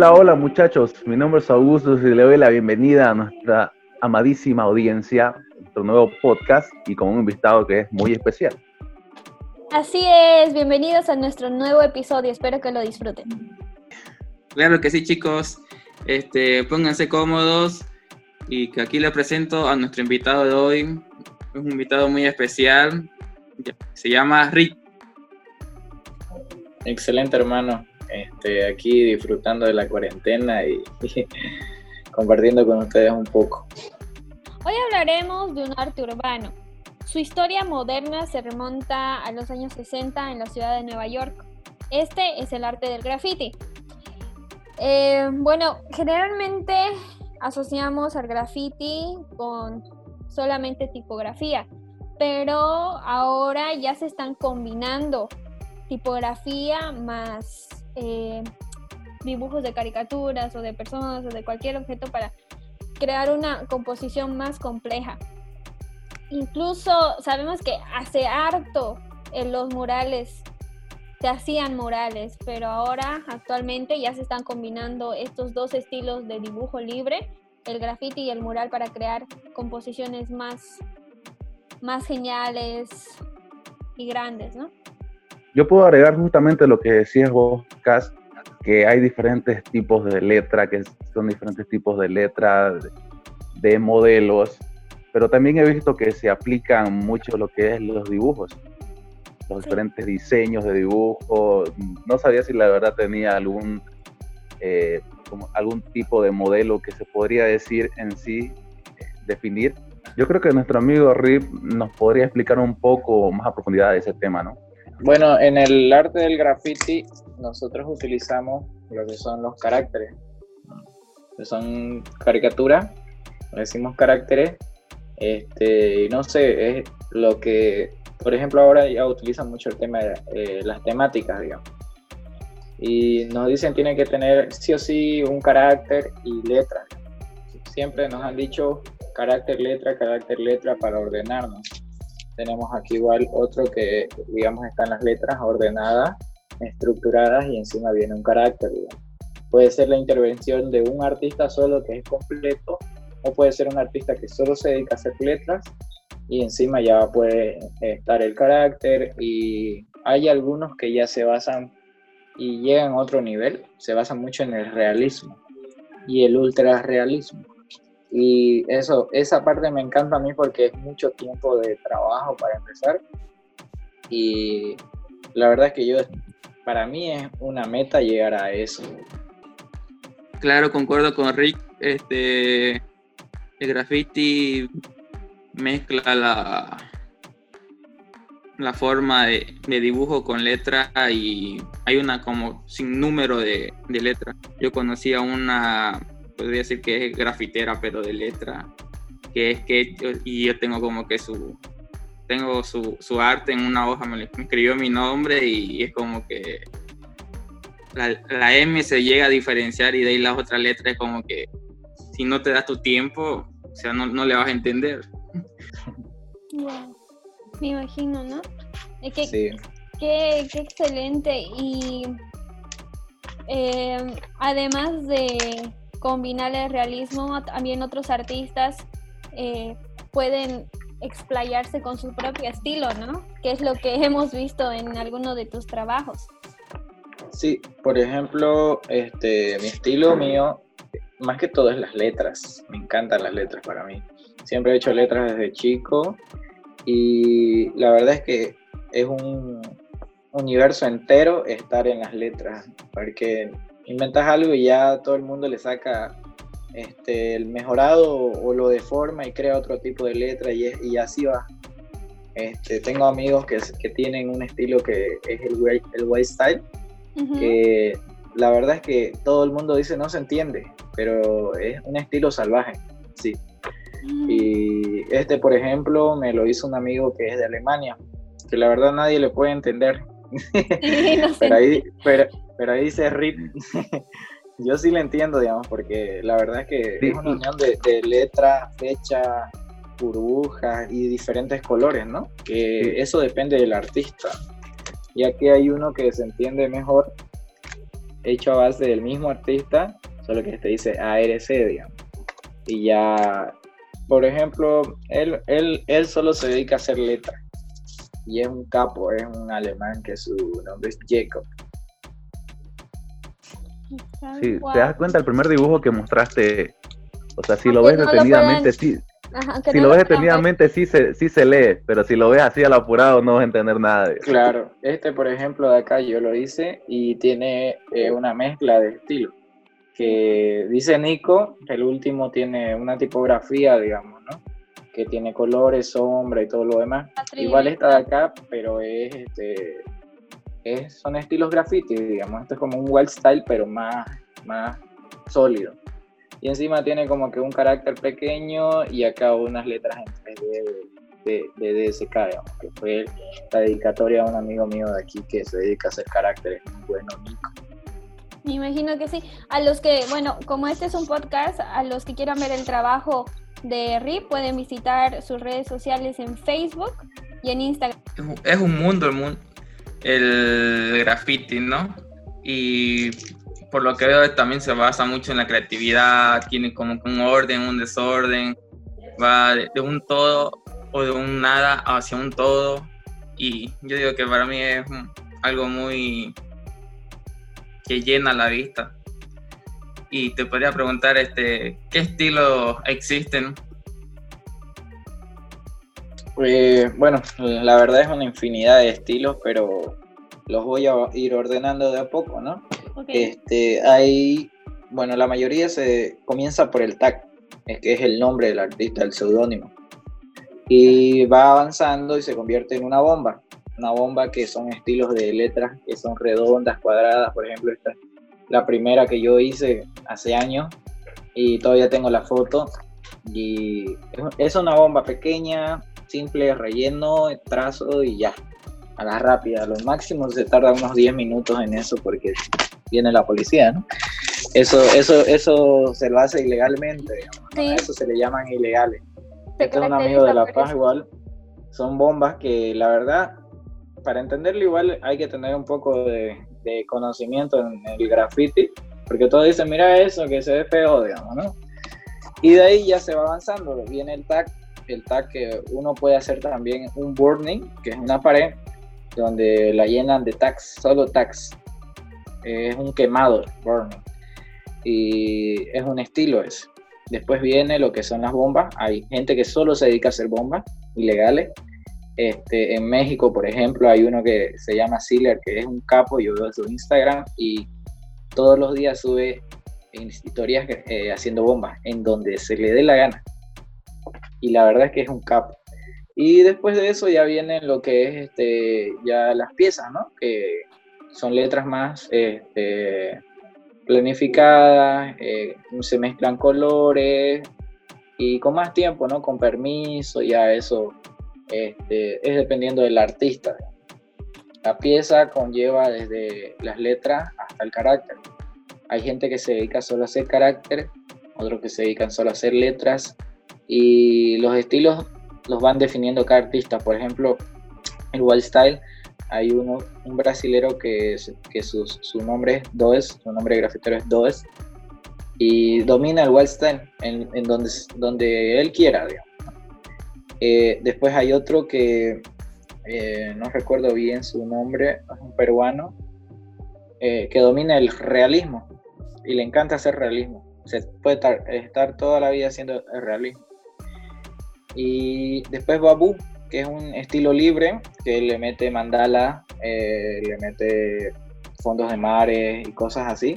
Hola, hola muchachos, mi nombre es Augusto y le doy la bienvenida a nuestra amadísima audiencia, nuestro nuevo podcast y con un invitado que es muy especial. Así es, bienvenidos a nuestro nuevo episodio, espero que lo disfruten. Claro que sí, chicos. Este, pónganse cómodos y que aquí les presento a nuestro invitado de hoy. Es un invitado muy especial. Se llama Rick. Excelente, hermano. Este, aquí disfrutando de la cuarentena y, compartiendo con ustedes un poco. Hoy hablaremos de un arte urbano. Su historia moderna se remonta a los años 60 en la ciudad de Nueva York. Este es el arte del graffiti. Eh, bueno, generalmente asociamos al graffiti con solamente tipografía, pero ahora ya se están combinando tipografía más eh, dibujos de caricaturas o de personas o de cualquier objeto para crear una composición más compleja. Incluso sabemos que hace harto en los murales se hacían murales, pero ahora actualmente ya se están combinando estos dos estilos de dibujo libre, el graffiti y el mural para crear composiciones más, más geniales y grandes, ¿no? Yo puedo agregar justamente lo que decías vos, Cas, que hay diferentes tipos de letra, que son diferentes tipos de letra, de, de modelos, pero también he visto que se aplican mucho lo que es los dibujos, los Sí. diferentes diseños de dibujo. No sabía si la verdad tenía algún, eh, como algún tipo de modelo que se podría decir en sí, eh, definir. Yo creo que nuestro amigo Rip nos podría explicar un poco más a profundidad de ese tema, ¿no? Bueno, en el arte del graffiti nosotros utilizamos lo que son los caracteres, son caricaturas, decimos caracteres, este, no sé, es lo que, por ejemplo, ahora ya utilizan mucho el tema de eh, las temáticas, digamos. Y nos dicen tiene que tener sí o sí un carácter y letra. Siempre nos han dicho carácter, letra, carácter, letra para ordenarnos. Tenemos aquí igual otro que, digamos, están las letras ordenadas, estructuradas y encima viene un carácter. digamos. Puede ser la intervención de un artista solo que es completo o puede ser un artista que solo se dedica a hacer letras y encima ya puede estar el carácter y hay algunos que ya se basan y llegan a otro nivel, se basan mucho en el realismo y el ultra realismo. Y eso, esa parte me encanta a mí porque es mucho tiempo de trabajo para empezar. Y la verdad es que yo, para mí es una meta llegar a eso. Claro, concuerdo con Rick. Este, el graffiti mezcla la, la forma de, de dibujo con letra y hay una como sin número de, de letras. Yo conocí a una, podría decir que es grafitera, pero de letra, que es que, y yo tengo como que su, tengo su, su arte en una hoja, me escribió mi nombre y es como que la, la M se llega a diferenciar y de ahí las otras letras es como que si no te das tu tiempo, o sea, no, no le vas a entender. Wow. Me imagino, ¿no? Es que Sí. Qué, qué excelente. Y eh, además de combinar el realismo, también otros artistas eh, pueden explayarse con su propio estilo, ¿no? Que es lo que hemos visto en alguno de tus trabajos. Sí, por ejemplo, este, mi estilo mío, más que todo es las letras. Me encantan las letras para mí. Siempre he hecho letras desde chico y la verdad es que es un universo entero estar en las letras, porque inventas algo y ya todo el mundo le saca este, el mejorado o lo deforma y crea otro tipo de letra y, es- y así va. Este, tengo amigos que, que tienen un estilo que es el white, el white style, que la verdad es que todo el mundo dice no se entiende, pero es un estilo salvaje, sí. Mm. Y este, por ejemplo, me lo hizo un amigo que es de Alemania, que la verdad nadie le puede entender. pero, ahí, pero, pero ahí dice RIP. Yo sí le entiendo, digamos, porque la verdad es que es una unión de, de letra, fecha, burbujas y diferentes colores, ¿no? Que eso depende del artista. Y aquí hay uno que se entiende mejor, hecho a base del mismo artista, solo que te dice ARC, digamos. Y ya, por ejemplo, él, él, él solo se dedica a hacer letras. Y es un capo, es un alemán que su nombre es Jacob. Sí, te das cuenta, el primer dibujo que mostraste, o sea, si lo ves detenidamente, sí, si lo, ves detenidamente sí se, sí se lee, pero si lo ves así al apurado no vas a entender nada. Claro, este por ejemplo de acá yo lo hice y tiene eh, una mezcla de estilo. Que dice Nico, el último tiene una tipografía, digamos, ¿no? Que tiene colores, sombra y todo lo demás. Igual está de acá, pero es, este, es son estilos graffiti, digamos. Esto es como un wild style, pero más, más sólido y encima tiene como que un carácter pequeño y acá unas letras en 3D de, de, DSK, digamos, que fue la dedicatoria a un amigo mío de aquí que se dedica a hacer caracteres muy bueno, Nico. Me imagino que sí. A los que, bueno, como este es un podcast, a los que quieran ver el trabajo de Rip pueden visitar sus redes sociales en Facebook y en Instagram. Es un mundo el mundo, el graffiti, ¿no? Y por lo que veo también se basa mucho en la creatividad, tiene como un orden, un desorden, va de, un todo o de un nada hacia un todo. Y yo digo que para mí es algo muy que llena la vista. Y te podría preguntar, este, ¿qué estilos existen? Eh, bueno, la verdad es una infinidad de estilos, pero los voy a ir ordenando de a poco, ¿no? Este, hay, bueno, la mayoría se comienza por el tag, que es el nombre del artista, el seudónimo. Y va avanzando y se convierte en una bomba. Una bomba que son estilos de letras que son redondas, cuadradas. Por ejemplo, esta es la primera que yo hice hace años y todavía tengo la foto. Y es una bomba pequeña, simple, relleno, trazo y ya. A la rápida, lo máximo se tarda unos 10 minutos en eso porque viene la policía, ¿no? Eso, eso, eso se lo hace ilegalmente, digamos, eso se le llaman ilegales. Este es un amigo de La Paz igual, son bombas que la verdad, para entenderlo igual hay que tener un poco de, conocimiento en el graffiti, porque todos dicen, mira eso, que se ve feo, digamos, ¿no? Y de ahí ya se va avanzando, viene el tag, el tag que uno puede hacer también un burning, que es una pared donde la llenan de tags, solo tags, es un quemado, burning. Y es un estilo ese. Después viene lo que son las bombas. Hay gente que solo se dedica a hacer bombas ilegales. Este, en México, por ejemplo, hay uno que se llama Sealer, que es un capo, yo veo su Instagram y todos los días sube historias eh, haciendo bombas en donde se le dé la gana. Y la verdad es que es un capo. Y después de eso ya vienen lo que es este, ya las piezas, ¿no? Que son letras más este, planificadas, eh, se mezclan colores y con más tiempo, ¿no? Con permiso, ya eso este, es dependiendo del artista. La pieza conlleva desde las letras hasta el carácter. Hay gente que se dedica solo a hacer carácter, otros que se dedican solo a hacer letras y los estilos los van definiendo cada artista. Por ejemplo, el wild style hay uno, un brasilero que, que su, nombre es Does, su nombre de grafitero es Does, y domina el Western en, en donde, donde él quiera, eh, después hay otro que eh, no recuerdo bien su nombre, es un peruano, eh, que domina el realismo y le encanta hacer realismo. Se puede estar, estar toda la vida haciendo el realismo. Y después Babu, que es un estilo libre, que le mete mandala, eh, le mete fondos de mares y cosas así.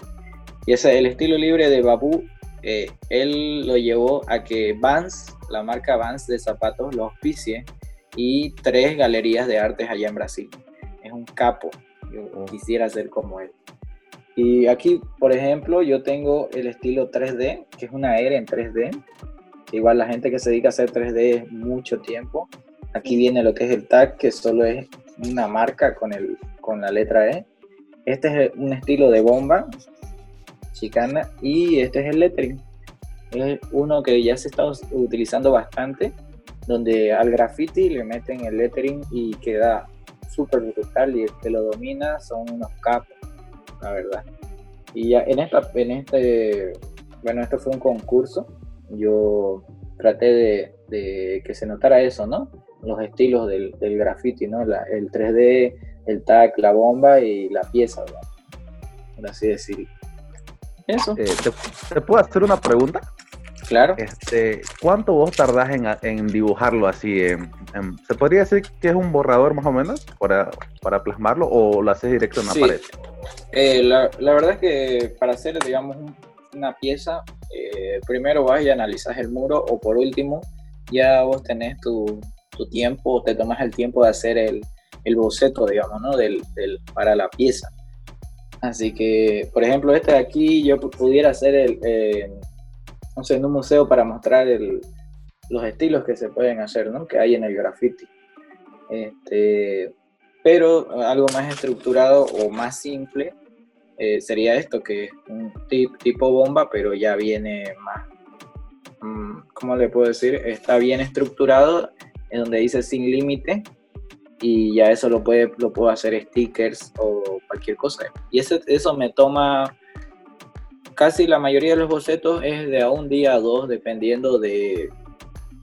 Y ese, el estilo libre de Babu, eh, él lo llevó a que Vans, la marca Vans de zapatos, lo auspicie y tres galerías de artes allá en Brasil. Es un capo, yo Oh. quisiera ser como él. Y aquí, por ejemplo, yo tengo el estilo 3D, que es una era en 3D, que igual la gente que se dedica a hacer 3D es mucho tiempo. Aquí viene lo que es el tag, que solo es una marca con, el, con la letra E. Este es un estilo de bomba chicana y este es el lettering. Es uno que ya se está utilizando bastante, donde al graffiti le meten el lettering y queda súper brutal y el que lo domina son unos capos, la verdad. Y ya en, esta, en este, bueno, esto fue un concurso, yo traté de, de que se notara eso, ¿no? Los estilos del, del graffiti, ¿no? La- el 3D, el tag, la bomba y la pieza, ¿verdad? por así decirlo. Eso, Eh, ¿te, te puedo hacer una pregunta? claro. Este, ¿Cuánto vos tardás en, en dibujarlo así? en- en- ¿Se podría decir que es un borrador más o menos para, para plasmarlo o lo haces directo en la Sí. pared? Eh, la, la verdad es que para hacer, digamos, un- una pieza, eh, primero vas y analizas el muro o por último, ya vos tenés tu, tu tiempo, te tomas el tiempo de hacer el, el boceto, digamos, ¿no? Del, del- para la pieza. Así que, por ejemplo, este de aquí yo pu- pudiera hacer el, eh, un museo para mostrar el- los estilos que se pueden hacer, ¿no? Que hay en el graffiti. Este, pero algo más estructurado o más simple eh, sería esto, que es un tip- tipo bomba, pero ya viene más, mm, ¿cómo le puedo decir? Está bien estructurado, en donde dice sin límite, y ya eso lo, puede, lo puedo hacer stickers o cualquier cosa. Y ese, eso me toma, casi la mayoría de los bocetos es de a un día a dos, dependiendo de,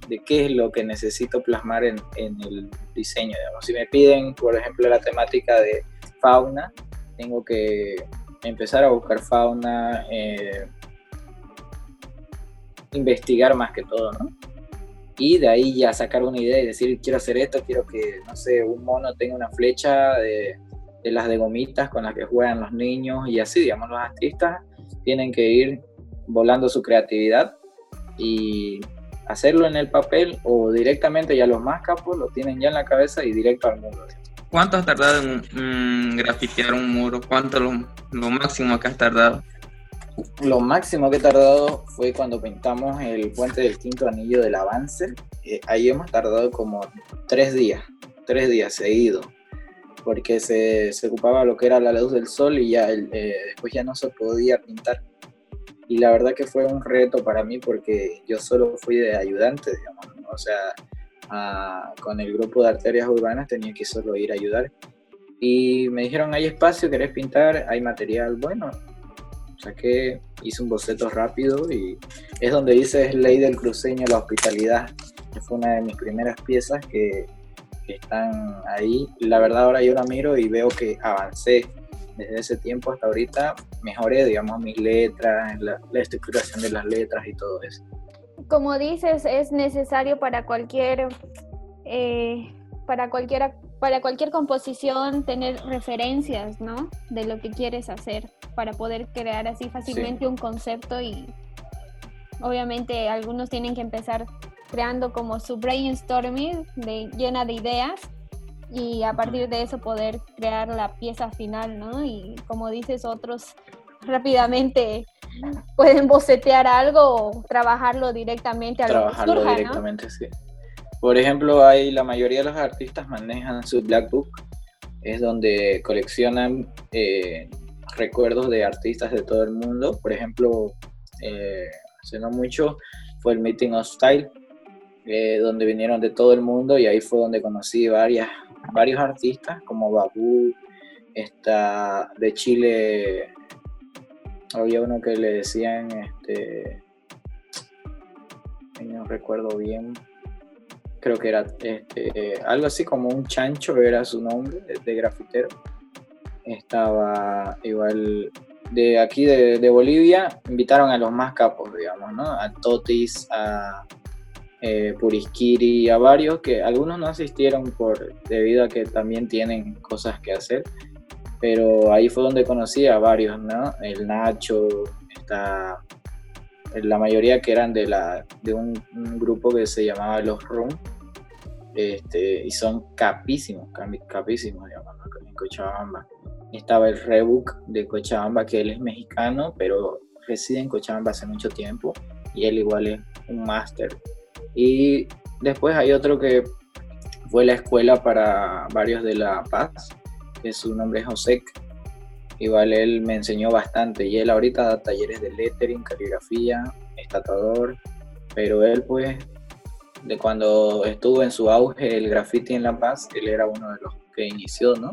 de qué es lo que necesito plasmar en, en el diseño. Digamos. Si me piden, por ejemplo, la temática de fauna, tengo que empezar a buscar fauna, eh, investigar más que todo, ¿no? Y de ahí ya sacar una idea y decir, quiero hacer esto, quiero que, no sé, un mono tenga una flecha de, las de gomitas con las que juegan los niños y así, digamos, los artistas tienen que ir volando su creatividad y hacerlo en el papel o directamente ya los más capos lo tienen ya en la cabeza y directo al muro. ¿Cuánto has tardado en mm, grafitear un muro? ¿Cuánto lo, lo máximo que has tardado? Lo máximo que he tardado fue cuando pintamos el puente del quinto anillo del avance. Eh, ahí hemos tardado como tres días, tres días seguidos, porque se, se ocupaba lo que era la luz del sol y ya eh, después ya no se podía pintar. Y la verdad que fue un reto para mí porque yo solo fui de ayudante, digamos, o sea, con el grupo de arterias urbanas tenía que solo ir a ayudar. Y me dijeron, hay espacio, querés pintar, hay material, bueno, saqué, hice un boceto rápido y es donde dice es ley del cruceño la hospitalidad, que fue una de mis primeras piezas que, que están ahí. La verdad ahora yo la miro y veo que avancé desde ese tiempo hasta ahorita, mejoré, digamos, mis letras, la, la estructuración de las letras y todo eso. Como dices, es necesario para cualquier eh, para cualquier para cualquier composición tener referencias, ¿no? De lo que quieres hacer para poder crear así fácilmente un concepto y obviamente algunos tienen que empezar creando como su brainstorming de, llena de ideas y a partir de eso poder crear la pieza final, ¿no? Y como dices, otros rápidamente pueden bocetear algo o trabajarlo directamente a lo que trabajarlo surja, ¿no? directamente, sí. Por ejemplo, hay la mayoría de los artistas manejan su Black Book, es donde coleccionan eh, recuerdos de artistas de todo el mundo. Por ejemplo, eh, hace no mucho fue el Meeting of Style, eh, donde vinieron de todo el mundo y ahí fue donde conocí varias, varios artistas como Babu, está de Chile, había uno que le decían, este, no recuerdo bien, creo que era este, algo así como un chancho, era su nombre, de, grafitero. Estaba igual de aquí de, de Bolivia, invitaron a los más capos, digamos, ¿no? A Totis, a eh, Purisquiri, a varios que algunos no asistieron por debido a que también tienen cosas que hacer, pero ahí fue donde conocí a varios, ¿no? El Nacho, está la mayoría que eran de, la, de un, un grupo que se llamaba Los Room, este, y son capísimos, capísimos, digamos, en Cochabamba. Estaba el Rebook de Cochabamba, que él es mexicano, pero reside en Cochabamba hace mucho tiempo, y él igual es un máster. Y después hay otro que fue la escuela para varios de La Paz, que su nombre es José. Igual él me enseñó bastante y él ahorita da talleres de lettering, caligrafía, estatuador, pero él pues de cuando estuvo en su auge el graffiti en La Paz, él era uno de los que inició, ¿no?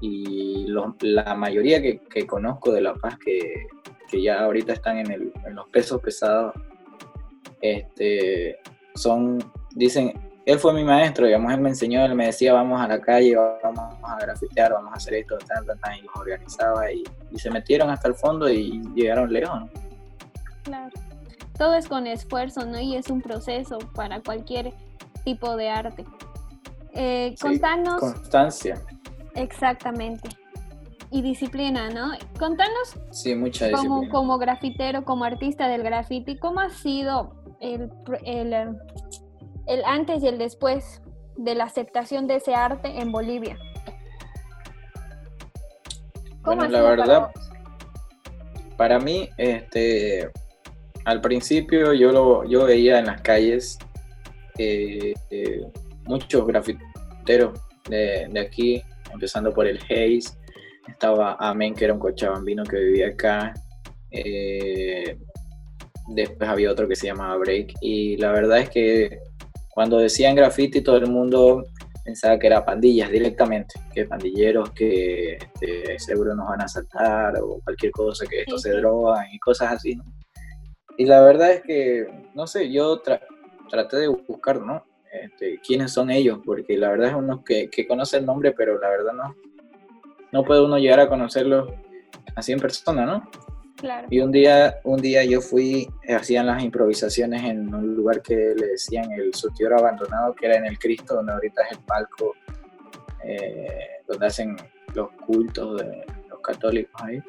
Y la mayoría que, conozco de La Paz, que, ya ahorita están en, en, los pesos pesados, este, son, dicen, él fue mi maestro, digamos, él me enseñó, él me decía, vamos a la calle, vamos a grafitear, vamos a hacer esto, tan, tan, y los organizaba y, y se metieron hasta el fondo y llegaron lejos, ¿no? Claro todo es con esfuerzo, ¿no? Y es un proceso para cualquier tipo de arte. Eh, contanos. Constancia. Exactamente. Y disciplina, ¿no? Contanos. Sí, mucha como, Como grafitero, como artista del graffiti, ¿cómo ha sido el, el, antes y el después de la aceptación de ese arte en Bolivia? ¿Cómo la verdad, para mí, este, al principio yo, lo, yo veía en las calles eh, eh, muchos grafiteros de, aquí, empezando por el Hayes, estaba Amen, que era un cochabambino que vivía acá, eh, después había otro que se llamaba Break, y la verdad es que cuando decían graffiti todo el mundo pensaba que era pandillas directamente, que pandilleros que este, seguro nos van a asaltar o cualquier cosa, que esto se drogan y cosas así, ¿no? Y la verdad es que, no sé, yo traté de buscar, ¿no? Este, quiénes son ellos, porque la verdad es uno que, que, conoce el nombre, pero la verdad no, no puede uno llegar a conocerlo así en persona, ¿no? Y un día, un día yo fui, hacían las improvisaciones en un lugar que le decían el surtidor abandonado, que era en el Cristo, donde ahorita es el palco, eh, donde hacen los cultos de los católicos ahí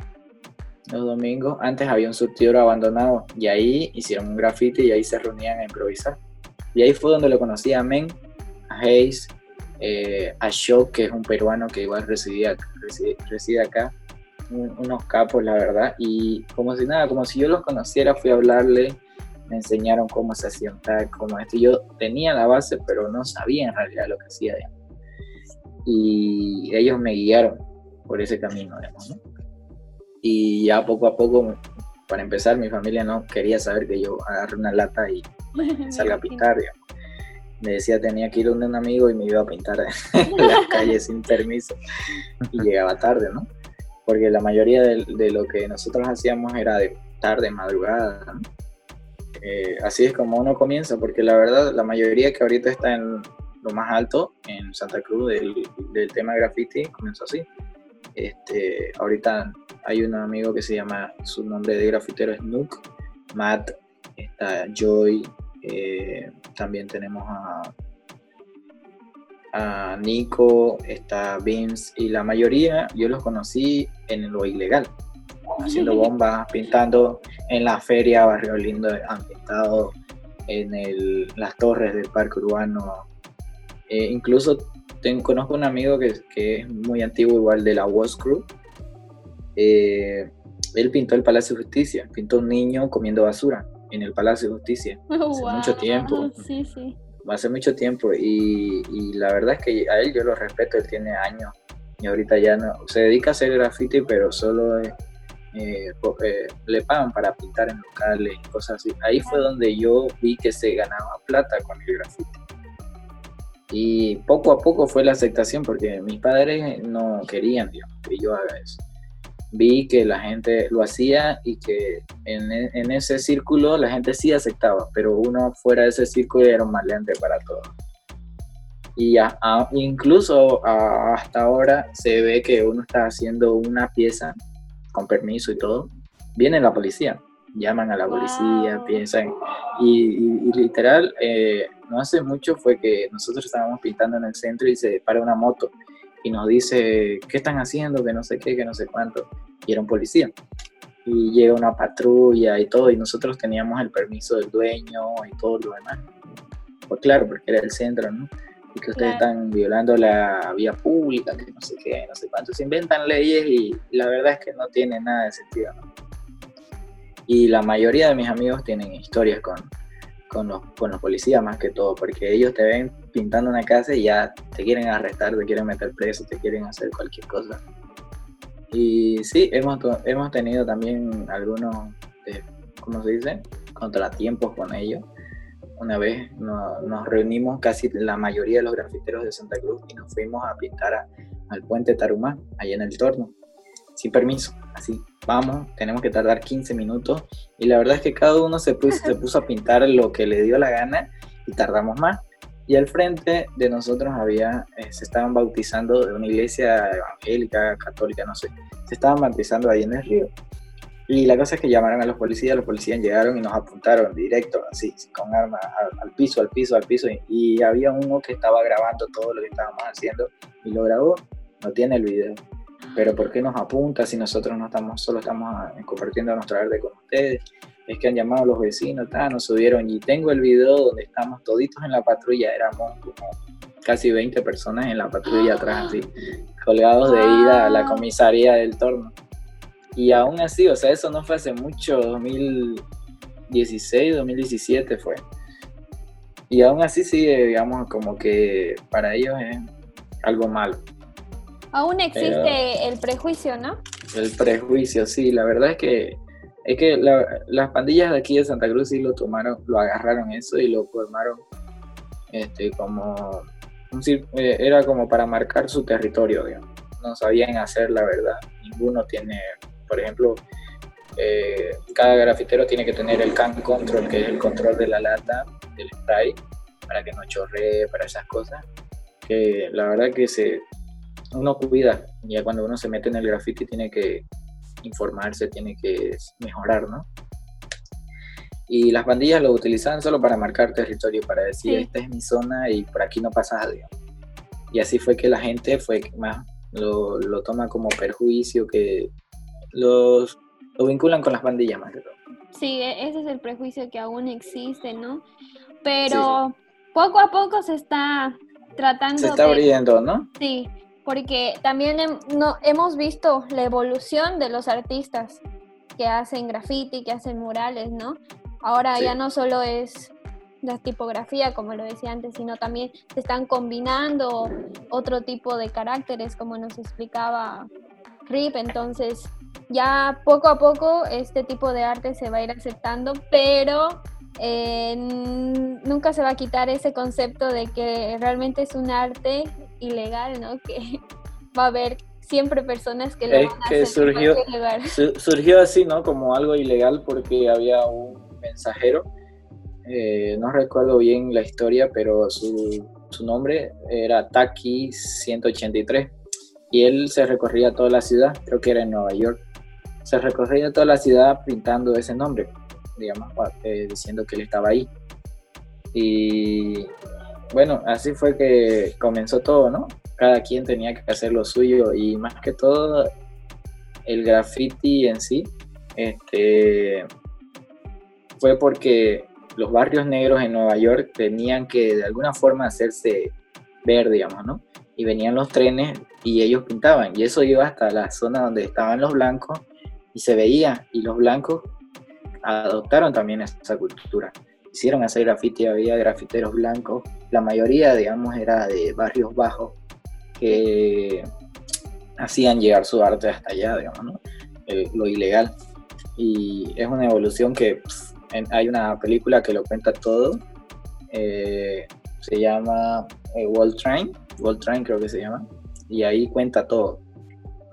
los domingos. Antes había un surtidor abandonado y ahí hicieron un graffiti y ahí se reunían a improvisar. Y ahí fue donde lo conocí a Men, a Hayes, eh, a Shock, que es un peruano que igual residía, reside, acá. Unos capos, la verdad. Y como si nada, como si yo los conociera, fui a hablarle, me enseñaron cómo se hacían cómo esto. Yo tenía la base, pero no sabía en realidad lo que hacía. Y ellos me guiaron por ese camino, digamos, ¿no? Y ya poco a poco, para empezar, mi familia no quería saber que yo agarre una lata y salga a pintar. Me decía tenía que ir donde un amigo y me iba a pintar en las calles sin permiso y llegaba tarde, ¿no? Porque la mayoría de, lo que nosotros hacíamos era de tarde, madrugada. Eh, así es como uno comienza, porque la verdad, la mayoría que ahorita está en lo más alto, en Santa Cruz, del, del tema graffiti, comenzó así. Este, ahorita hay un amigo que se llama, su nombre de grafitero es Nook, Matt, está Joy, eh, también tenemos a, a Nico, está Vince, y la mayoría yo los conocí en lo ilegal, haciendo bombas, pintando en la feria Barrio Lindo, han pintado en el, las torres del parque urbano, eh, incluso conozco un amigo que, que, es muy antiguo, igual de la Was Crew. Eh, él pintó el Palacio de Justicia, pintó un niño comiendo basura en el Palacio de Justicia hace mucho tiempo. Sí, sí. Hace mucho tiempo y, y, la verdad es que a él yo lo respeto, él tiene años y ahorita ya no, se dedica a hacer graffiti, pero solo eh, eh, le pagan para pintar en locales y cosas así. Ahí fue donde yo vi que se ganaba plata con el graffiti. Y poco a poco fue la aceptación porque mis padres no querían que yo haga eso. Vi que la gente lo hacía y que en, en ese círculo la gente sí aceptaba, pero uno fuera de ese círculo era un maleante para todos. Y incluso hasta ahora se ve que uno está haciendo una pieza con permiso y todo, viene la policía, llaman a la policía, piensan, y, literal, eh, no hace mucho fue que nosotros estábamos pintando en el centro y se para una moto y nos dice, ¿qué están haciendo? Que no sé qué, que no sé cuánto. Y era un policía. Y llega una patrulla y todo, y nosotros teníamos el permiso del dueño y todo lo demás. Pues claro, porque era el centro, ¿no? y que ustedes Claro. están violando la vía pública, que no sé qué, no sé cuánto. Se inventan leyes y la verdad es que no tiene nada de sentido. ¿no? Y la mayoría de mis amigos tienen historias con, con, los, con los policías más que todo, porque ellos te ven pintando una casa y ya te quieren arrestar, te quieren meter preso, te quieren hacer cualquier cosa. Y sí, hemos, hemos tenido también algunos, eh, ¿cómo se dice? Contratiempos con ellos. Una vez no- nos reunimos casi la mayoría de los grafiteros de Santa Cruz y nos fuimos a pintar al puente Tarumá, allá en el torno, sin permiso. Así, vamos, tenemos que tardar 15 minutos y la verdad es que cada uno se puso, se puso a pintar lo que le dio la gana y tardamos más. Y al frente de nosotros había, eh, se estaban bautizando de una iglesia evangélica, católica, no sé, se estaban bautizando ahí en el río. Y la cosa es que llamaron a los policías, los policías llegaron y nos apuntaron directo, así, con armas, al, al piso, al piso, al piso. Y, y había uno que estaba grabando todo lo que estábamos haciendo y lo grabó, no tiene el video. Pero ¿por qué nos apunta si nosotros no estamos, solo estamos ah, compartiendo nuestra arte con ustedes? Es que han llamado a los vecinos, ta, nos subieron y tengo el video donde estamos toditos en la patrulla, éramos como casi 20 personas en la patrulla atrás, así, colgados de ida a la comisaría del torno. Y aún así, o sea, eso no fue hace mucho, 2016, 2017 fue. Y aún así sigue, digamos, como que para ellos es algo malo. Aún existe Pero- el prejuicio, ¿no? El prejuicio, sí, la verdad es que es que la- las pandillas de aquí de Santa Cruz sí lo tomaron, lo agarraron eso y lo formaron este como un eh, era como para marcar su territorio, digamos. No sabían hacer la verdad. Ninguno tiene, por ejemplo, eh, cada grafitero tiene que tener el can control, que es el control de la lata, del spray, para que no chorree, para esas cosas. Que la verdad que se uno cuida, ya cuando uno se mete en el graffiti tiene que informarse, tiene que mejorar, ¿no? Y las pandillas lo utilizaban solo para marcar territorio, para decir, Sí. esta es mi zona y por aquí no pasa algo. Y así fue que la gente fue que más lo, lo toma como perjuicio, que los, lo vinculan con las pandillas más que todo. Sí, e- ese es el prejuicio que aún existe, ¿no? Pero poco a poco se está tratando Se está de... abriendo, ¿no? Sí, porque también no, hemos visto la evolución de los artistas que hacen graffiti, que hacen murales, ¿no? Ahora Sí. ya no solo es la tipografía, como lo decía antes, sino también se están combinando otro tipo de caracteres, como nos explicaba Rip. Entonces, ya poco a poco este tipo de arte se va a ir aceptando, pero eh, nunca se va a quitar ese concepto de que realmente es un arte ilegal, ¿no? Que va a haber siempre personas que lo Es van a que hacer surgió- lugar. Su- surgió así, ¿no? Como algo ilegal porque había un mensajero, eh, no recuerdo bien la historia, pero su, su nombre era Taki 183 y él se recorría toda la ciudad, creo que era en Nueva York, se recorría toda la ciudad pintando ese nombre, digamos, eh, diciendo que él estaba ahí. Y bueno, así fue que comenzó todo, ¿no? Cada quien tenía que hacer lo suyo y más que todo el graffiti en sí este, fue porque los barrios negros en Nueva York tenían que de alguna forma hacerse ver, digamos, ¿no? Y venían los trenes y ellos pintaban, y eso iba hasta la zona donde estaban los blancos y se veía, y los blancos adoptaron también esa cultura. Hicieron hacer graffiti, había grafiteros blancos, la mayoría, digamos, era de barrios bajos que hacían llegar su arte hasta allá, digamos, ¿no? Lo ilegal. Y es una evolución que pf, en- hay una película que lo cuenta todo. eh, se llama eh, Wall Train, Wall Train creo que se llama. Y ahí cuenta todo.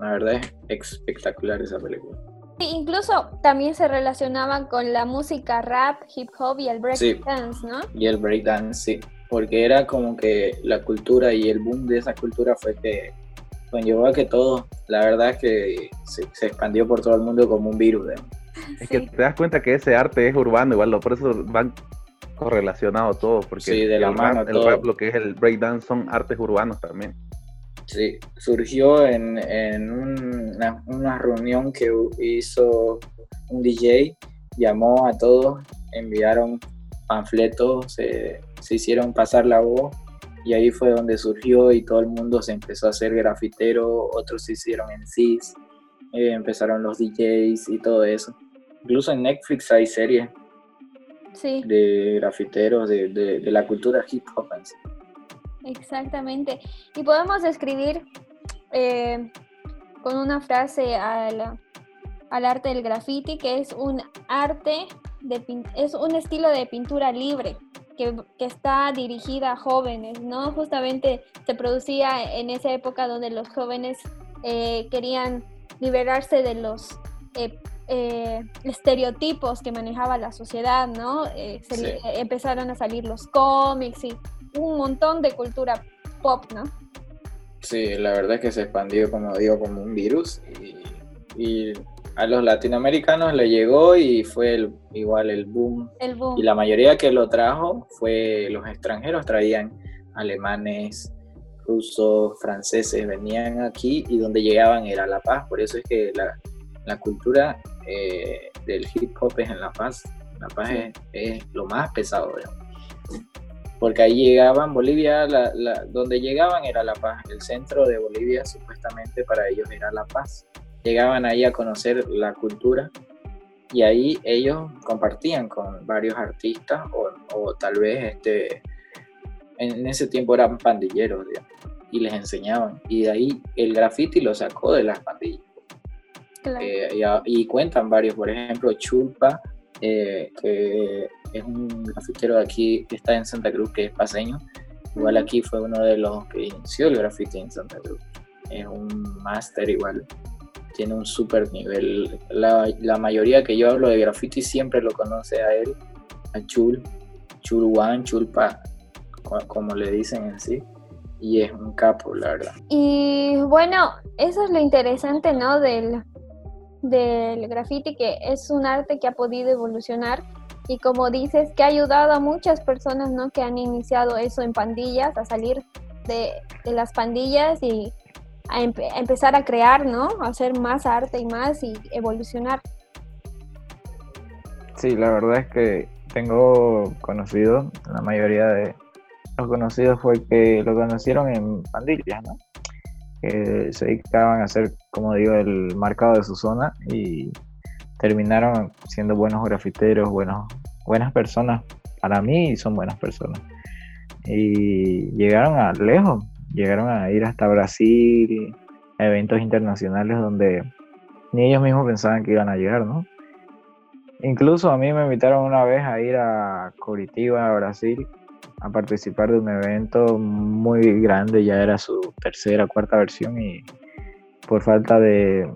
La verdad es espectacular esa película. Sí, Incluso también se relacionaban con la música rap, hip hop y el break Sí. dance, ¿no? Y el breakdance, sí. Porque era como que la cultura y el boom de esa cultura fue que conllevó a que todo, la verdad es que se, se expandió por todo el mundo como un virus. digamos. Es que te das cuenta que ese arte es urbano, igual, lo- por eso van correlacionados todos, porque Sí, de la el, mano rap, el rap, lo que es el breakdance, son artes urbanos también. Sí, surgió en, en una, una reunión que hizo un DJ, llamó a todos, enviaron panfletos, se, se hicieron pasar la voz Y ahí fue donde surgió y todo el mundo se empezó a hacer grafitero, otros se hicieron en CIS, eh, empezaron los DJs y todo eso. Incluso en Netflix hay series Sí, de grafiteros, de, de- de la cultura hip hop. en sí. Exactamente. Y podemos describir eh, con una frase al, al arte del graffiti, que es un arte, de, es un estilo de pintura libre. Que, que está dirigida a jóvenes, ¿no? Justamente se producía en esa época donde los jóvenes eh, querían liberarse de los eh, eh, estereotipos que manejaba la sociedad, ¿no? Eh, se Sí. empezaron a salir los cómics y un montón de cultura pop, ¿no? Sí, la verdad es que se expandió, como digo, como un virus. Y, y a los latinoamericanos le llegó y fue el- igual el boom El boom. Y la mayoría que lo trajo fue los extranjeros, traían alemanes, rusos, franceses, venían aquí y donde llegaban era La Paz. Por eso es que la, la cultura eh, del hip hop es en La Paz. La Paz es, es lo más pesado, digamos. Porque ahí llegaban, Bolivia, la- la- donde llegaban era La Paz. El centro de Bolivia supuestamente para ellos era La Paz. Llegaban ahí a conocer la cultura y ahí ellos compartían con varios artistas o, o tal vez este en ese tiempo eran pandilleros digamos, y les enseñaban y de ahí el graffiti lo sacó de las pandillas Claro. Eh, y, y cuentan varios por ejemplo Chulpa eh, que es un grafitero de aquí que está en Santa Cruz que es paseño igual aquí fue uno de los que inició el graffiti en Santa Cruz es un máster igual tiene un super nivel. La, la mayoría que yo hablo de graffiti siempre lo conoce a él, a Chul, Chul One, Chulpa, co- como le dicen en sí, y es un capo, la verdad. Y bueno, eso es lo interesante, ¿no? Del, del graffiti, que es un arte que ha podido evolucionar y como dices, que ha ayudado a muchas personas, ¿no? Que han iniciado eso en pandillas, a salir de, las pandillas y a empezar a crear, ¿no? A hacer más arte y más y evolucionar. Sí, la verdad es que tengo conocidos, la mayoría de los conocidos fue que lo conocieron en pandillas, ¿no? Que se dedicaban a hacer, como digo, el marcado de su zona y terminaron siendo buenos grafiteros, buenos, buenas personas. Para mí son buenas personas. Y llegaron a lejos, llegaron a ir hasta Brasil, a eventos internacionales donde ni ellos mismos pensaban que iban a llegar, ¿no? Incluso a mí me invitaron una vez a ir a Curitiba, Brasil, a participar de un evento muy grande, ya era su tercera, cuarta versión y por falta de,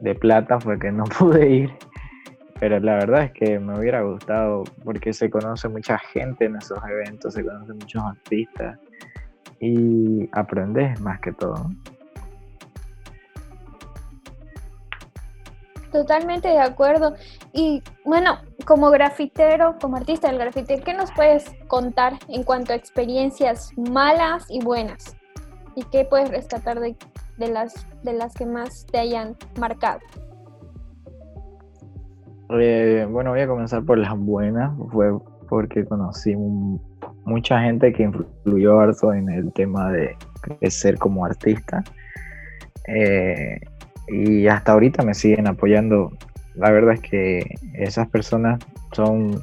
de plata fue que no pude ir. Pero la verdad es que me hubiera gustado porque se conoce mucha gente en esos eventos, se conocen muchos artistas y aprendes más que todo. Totalmente de acuerdo. Y bueno, como grafitero, como artista del grafite, ¿qué nos puedes contar en cuanto a experiencias malas y buenas? ¿Y qué puedes rescatar de, de las, de las que más te hayan marcado? Eh, bueno, voy a comenzar por las buenas. Fue porque conocí mucha gente que influyó harto en el tema de crecer como artista. Eh, y hasta ahorita me siguen apoyando. La verdad es que esas personas son,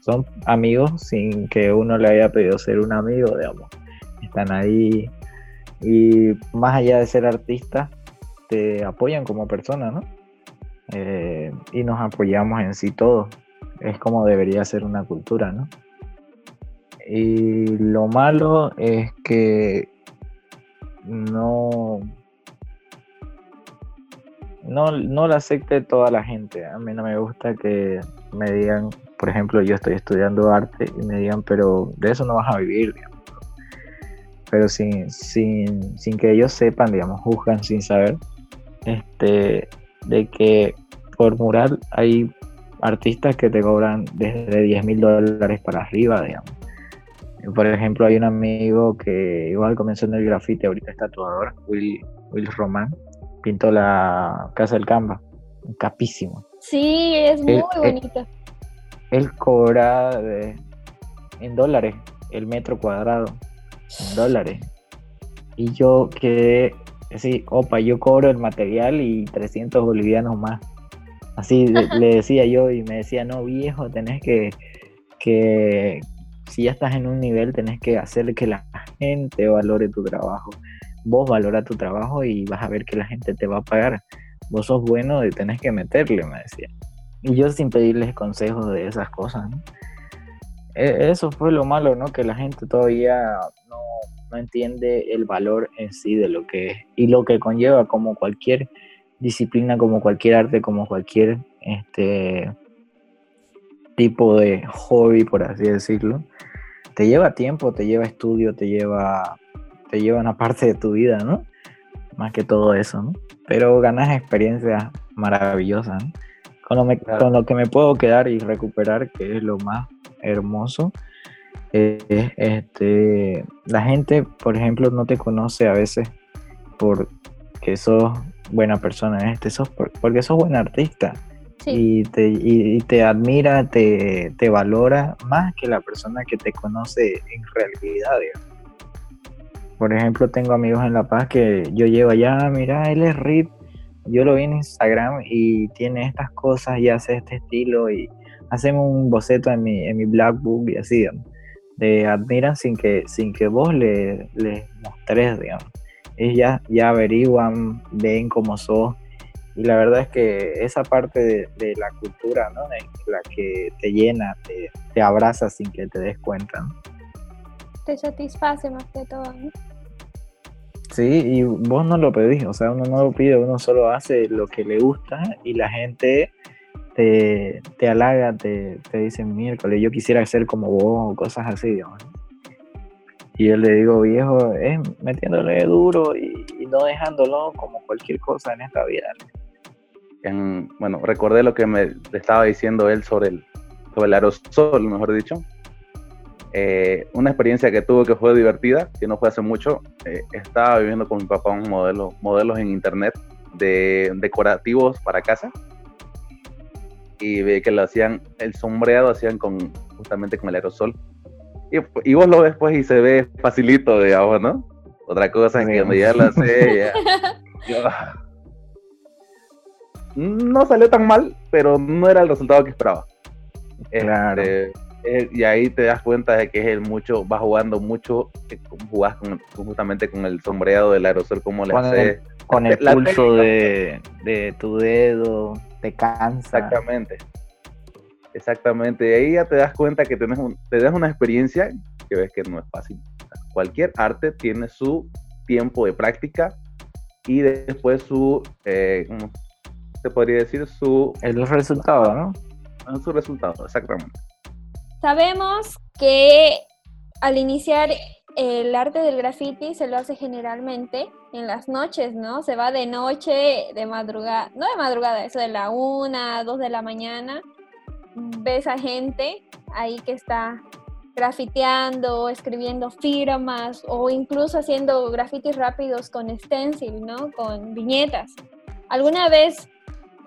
son amigos sin que uno le haya pedido ser un amigo, digamos. Están ahí y más allá de ser artista, te apoyan como persona, ¿no? Eh, y nos apoyamos en sí todos. Es como debería ser una cultura, ¿no? Y lo malo es que no, no, no lo acepte toda la gente. A mí no me gusta que me digan, por ejemplo, yo estoy estudiando arte y me digan, pero de eso no vas a vivir, digamos. Pero sin, sin, sin que ellos sepan, digamos, juzgan sin saber, este, de que por mural hay artistas que te cobran desde 10 mil dólares para arriba, digamos. Por ejemplo, hay un amigo que igual comenzó en el grafite, ahorita es tatuador, Will, Will Román, pintó la Casa del Canva, capísimo. Sí, es muy eh, bonita. Él cobra de- en dólares el metro cuadrado. Dólares. Y yo quedé, así, opa, yo cobro el material y 300 bolivianos más. Así le, le decía yo y me decía, no viejo, tenés que, que, si ya estás en un nivel, tenés que hacer que la gente valore tu trabajo. Vos valora tu trabajo y vas a ver que la gente te va a pagar. Vos sos bueno y tenés que meterle, me decía. Y yo sin pedirles consejos de esas cosas, ¿no? E- Eso fue lo malo, ¿no? Que la gente todavía no, no entiende el valor en sí de lo que es y lo que conlleva como cualquier disciplina, como cualquier arte, como cualquier este tipo de hobby, por así decirlo. Te lleva tiempo, te lleva estudio, te lleva, te lleva una parte de tu vida, ¿no? Más que todo eso, ¿no? Pero ganas experiencias maravillosas, ¿no? Con lo, me- con lo que me puedo quedar y recuperar, que es lo más hermoso, es este, la gente, por ejemplo, no te conoce a veces porque sos buena persona, este, sos por- porque sos buen artista Sí, y te, y, y te admira, te, te valora más que la persona que te conoce en realidad. digamos. Por ejemplo, tengo amigos en La Paz que yo llevo allá, mira, él es Rip, yo lo vi en Instagram y tiene estas cosas y hace este estilo y hacemos un boceto en mi, en mi Black Book y así, digamos. Te admiran sin que, sin que vos le, les mostres, digamos. Ellos ya, ya averiguan, ven cómo sos y la verdad es que esa parte de, de la cultura, ¿no? Es la que te llena, te, te abraza sin que te des cuenta. ¿no? te satisface más que todo, ¿no? Sí, y vos no lo pedís, o sea, uno no lo pide, uno solo hace lo que le gusta y la gente te, te halaga, te, te dice, miércoles, yo quisiera ser como vos o cosas así, digamos. Y yo le digo, viejo, es metiéndole duro y, y no dejándolo como cualquier cosa en esta vida. en- bueno, recordé lo que me estaba diciendo él sobre el, sobre el aerosol, mejor dicho. Eh, una experiencia que tuve que fue divertida, que no fue hace mucho. eh, estaba viviendo con mi papá un modelo, modelos en internet de decorativos para casa. Y ve que lo hacían, el sombreado hacían con, justamente con el aerosol. Y, y vos lo ves pues y se ve facilito, digamos, ¿no? Otra cosa es que cuando ya lo sé, ya, yo- no salió tan mal, pero no era el resultado que esperaba. Claro. Este, eh, y ahí te das cuenta de que es el mucho, vas jugando mucho, eh, jugás con, justamente con el sombreado del aerosol, como le Con el- haces. Con el La pulso de, de tu dedo, te cansa. Exactamente. Exactamente. Y ahí ya te das cuenta que tenés un- te das una experiencia que ves que no es fácil. Cualquier arte tiene su tiempo de práctica y después su, eh, ¿cómo se podría decir? Su, El resultado, ¿no? su resultado, exactamente. Sabemos que al iniciar el arte del graffiti se lo hace generalmente en las noches, ¿no? Se va de noche, de madrugada, no de madrugada, eso de la una, dos de la mañana. Ves a gente ahí que está grafiteando, escribiendo firmas o incluso haciendo grafitis rápidos con stencil, ¿no? Con viñetas. ¿Alguna vez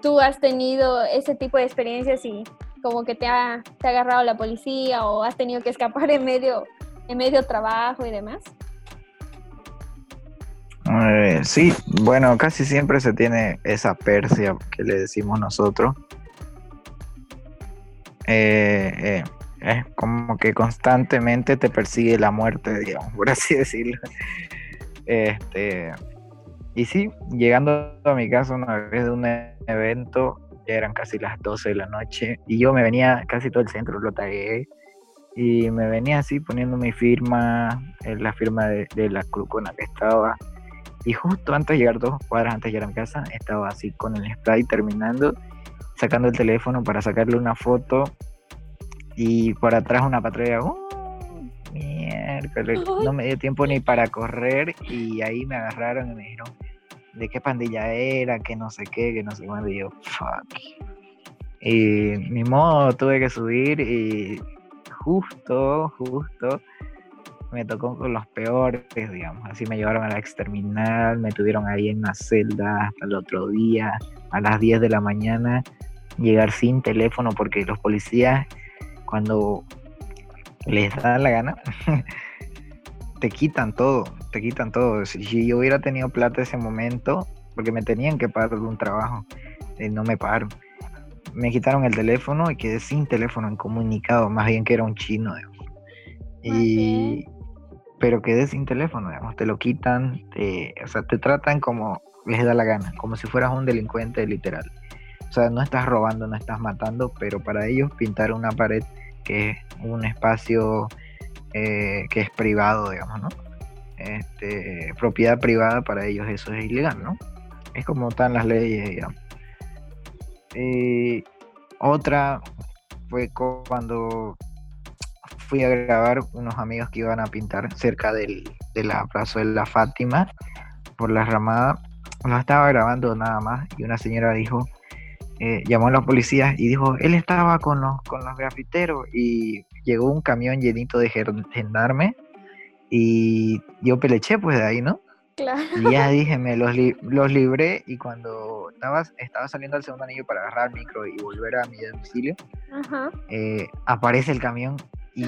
tú has tenido ese tipo de experiencias y como que te ha, te ha agarrado la policía o has tenido que escapar en medio, en medio trabajo y demás? Eh, sí, bueno, casi siempre se tiene esa persia que le decimos nosotros. Eh, eh, es como que constantemente te persigue la muerte, digamos, por así decirlo. Este, y sí, llegando a mi casa una vez de un evento, ya eran casi las 12 de la noche, y yo me venía casi todo el centro, lo tagué, y me venía así poniendo mi firma, eh, la firma de, de la cruz con la que estaba. Y justo antes de llegar, dos cuadras antes de llegar a mi casa, estaba así con el spray terminando, sacando el teléfono para sacarle una foto. Y por atrás una patrulla, ¡uh! miércoles, no me dio tiempo ni para correr. Y ahí me agarraron y me dijeron de qué pandilla era, que no sé qué, que no sé cuándo. Y yo, fuck. Y ni modo, tuve que subir y justo, justo me tocó con los peores, digamos. Así me llevaron a la exterminal, me tuvieron ahí en una celda hasta el otro día, a las 10 de la mañana, llegar sin teléfono porque los policías, cuando les da la gana, te quitan todo, te quitan todo. Si yo hubiera tenido plata ese momento, porque me tenían que pagar de un trabajo, y no me pagaron. Me quitaron el teléfono y quedé sin teléfono incomunicado, más bien que era un chino, digamos. Y, pero quedé sin teléfono, digamos, te lo quitan, o sea, te tratan como les da la gana, como si fueras un delincuente literal. O sea, no estás robando, no estás matando, pero para ellos pintar una pared que es un espacio eh, que es privado, digamos, ¿no? Este, propiedad privada para ellos eso es ilegal, ¿no? Es como están las leyes, digamos. Otra fue cuando fui a grabar unos amigos que iban a pintar cerca del, de la Plaza de la Fátima por la ramada. No estaba grabando nada más y una señora dijo, eh, llamó a la policía y dijo, él estaba con los, con los grafiteros y llegó un camión llenito de gendarme y yo peleché pues de ahí, ¿no? Claro. Y ya dije, me los, los libré y cuando estaba, estaba saliendo al segundo anillo para agarrar el micro y volver a mi domicilio, eh, aparece el camión y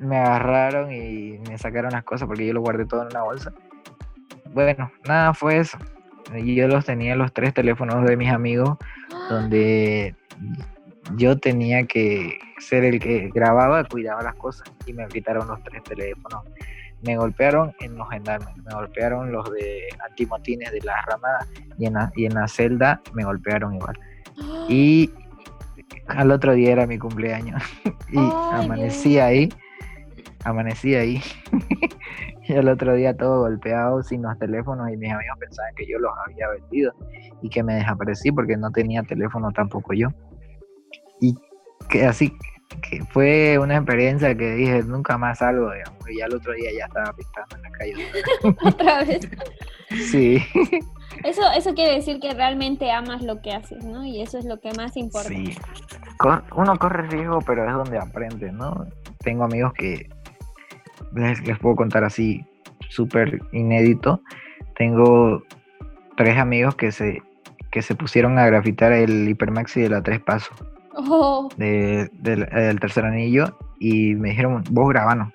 me agarraron y me sacaron las cosas porque yo lo guardé todo en una bolsa. Bueno, nada, fue eso. Y yo los tenía los tres teléfonos de mis amigos donde yo tenía que ser el que grababa, cuidaba las cosas y me quitaron los tres teléfonos. Me golpearon en los gendarmes, me golpearon los de antimotines de la ramada y en la, y en la celda me golpearon igual. Y al otro día era mi cumpleaños y amanecí ahí, amanecí ahí y al otro día todo golpeado sin los teléfonos y mis amigos pensaban que yo los había vendido y que me desaparecí porque no tenía teléfono tampoco yo. Y que así que fue una experiencia que dije nunca más salgo, digamos, y ya el otro día ya estaba pintando en la calle. Otra vez. Sí. Eso, eso quiere decir que realmente amas lo que haces, ¿no? Y eso es lo que más importa. Sí. Uno corre riesgo, pero es donde aprende, ¿no? Tengo amigos que les, les puedo contar así, súper inédito. Tengo tres amigos que se, que se pusieron a grafitar el Hipermaxi de la Tres Pasos. Oh. De, del tercer anillo y me dijeron, vos grabanos.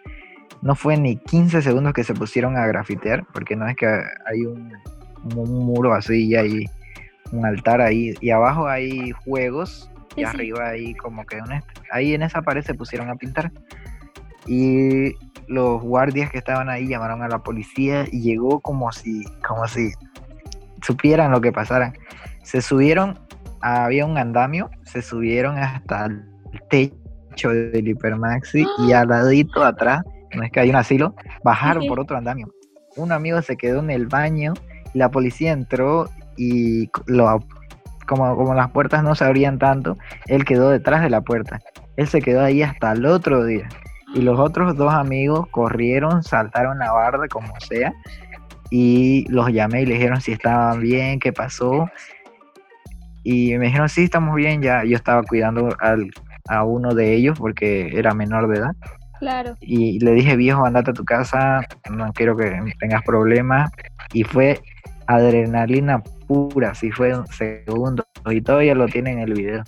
No fue ni 15 segundos que se pusieron a grafitear, porque no es que hay un, un muro así y hay un altar ahí, y abajo hay juegos, y arriba hay como que un... Ahí en esa pared se pusieron a pintar. Y los guardias que estaban ahí llamaron a la policía y llegó como si, como si supieran lo que pasara. Se subieron, había un andamio, se subieron hasta el techo del Hipermaxi y al ladito atrás, no es que hay un asilo, bajaron por otro andamio. Un amigo se quedó en el baño y la policía entró y lo, como, como las puertas no se abrían tanto, él quedó detrás de la puerta. Él se quedó ahí hasta el otro día. Y los otros dos amigos corrieron, saltaron la barda como sea. Y los llamé y le dijeron si estaban bien, qué pasó. Y me dijeron, sí, estamos bien, ya yo estaba cuidando al, a uno de ellos porque era menor de edad. Claro. Y le dije, viejo, andate a tu casa, no quiero que tengas problemas. Y fue adrenalina pura, si fue un segundo. Y todavía lo tienen en el video.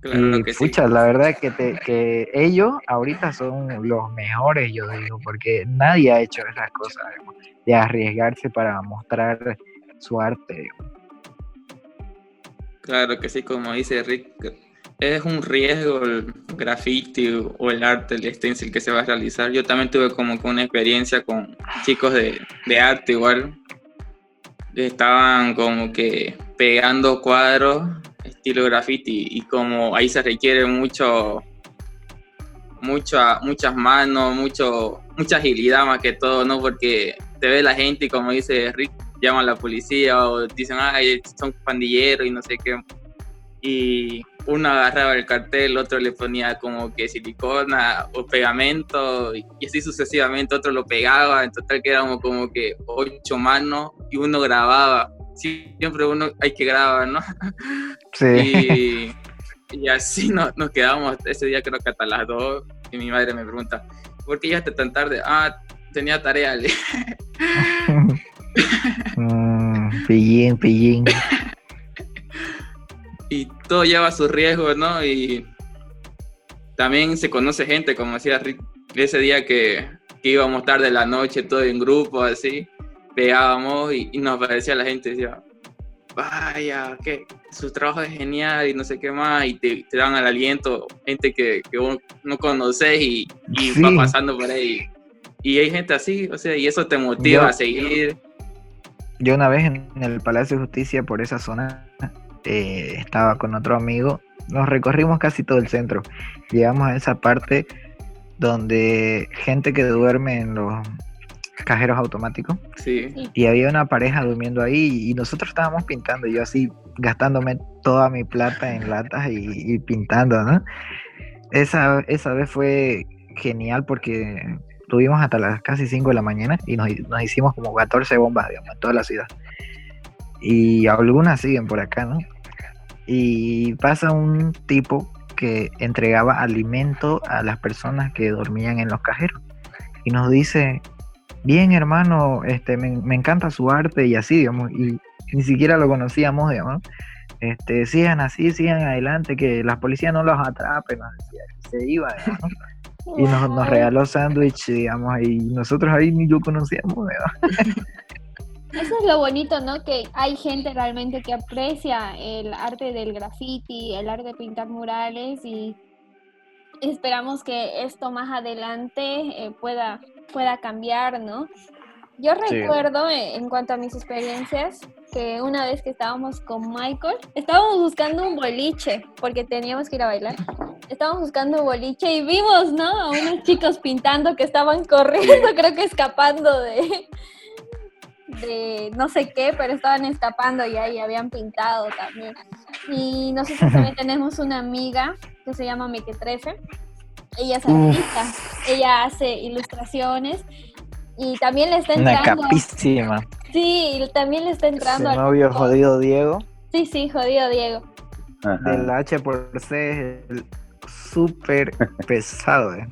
Claro y que sí. pucha, la verdad que, te, que ellos ahorita son los mejores, yo digo, porque nadie ha hecho esas cosas, de arriesgarse para mostrar su arte. digamos. Claro que sí, como dice Rick, es un riesgo el graffiti o el arte, el stencil que se va a realizar. Yo también tuve como que una experiencia con chicos de, de arte igual. Estaban como que pegando cuadros estilo graffiti y como ahí se requiere mucho, mucha, muchas manos, mucho, mucha agilidad más que todo, ¿no? Porque te ve la gente y como dice Rick, llaman a la policía o dicen, ay, son pandilleros y no sé qué. Y uno agarraba el cartel, otro le ponía como que silicona o pegamento y así sucesivamente, otro lo pegaba, en total quedamos como que ocho manos y uno grababa. Siempre uno hay que grabar, ¿no? Sí. Y, y así nos, nos quedamos ese día creo que hasta las dos y mi madre me pregunta, ¿por qué llegaste tan tarde? Ah, tenía tarea. pillín, pillín. y todo lleva su riesgo, ¿no? Y también se conoce gente, como decía Rick, ese día que que íbamos tarde de la noche, todo en grupo, así, pegábamos y, y nos aparecía la gente, decía, vaya, que su trabajo es genial y no sé qué más, y te, te dan el aliento, gente que, que vos no conoces y, y Sí. va pasando por ahí. Y hay gente así, o sea, y eso te motiva Yo- a seguir. Yo una vez en el Palacio de Justicia por esa zona eh, estaba con otro amigo, nos recorrimos casi todo el centro. Llegamos a esa parte donde gente que duerme en los cajeros automáticos Sí. y había una pareja durmiendo ahí y nosotros estábamos pintando, yo así gastándome toda mi plata en latas y, y pintando, ¿no? Esa, esa vez fue genial porque tuvimos hasta las casi 5 de la mañana y nos, nos hicimos como 14 bombas, digamos, en toda la ciudad. Y algunas siguen por acá, ¿no? Y pasa un tipo que entregaba alimento a las personas que dormían en los cajeros. Y nos dice, bien hermano, este, me, me encanta su arte y así, digamos, y ni siquiera lo conocíamos, digamos. Este, sigan así, sigan adelante, que las policías no los atrapen, nos decía, se iba, digamos, y nos, nos regaló sándwich, digamos, y nosotros ahí ni lo conocíamos, digamos. Eso es lo bonito, ¿no? Que hay gente realmente que aprecia el arte del graffiti, el arte de pintar murales y esperamos que esto más adelante eh, pueda, pueda cambiar, ¿no? Yo recuerdo, eh, en cuanto a mis experiencias, que una vez que estábamos con Michael, estábamos buscando un boliche, porque teníamos que ir a bailar. Estábamos buscando un boliche y vimos, ¿no? A unos chicos pintando que estaban corriendo, creo que escapando de, de no sé qué, pero estaban escapando ya y habían pintado también. Y nosotros también tenemos una amiga que se llama Mequetrefe. Ella es artista, ella hace ilustraciones y también le está Una entrando. capísima. Sí, también le está Su entrando. al- novio jodido Diego, Sí, sí, jodido Diego. Ajá. del H por C, es el súper pesado, eh.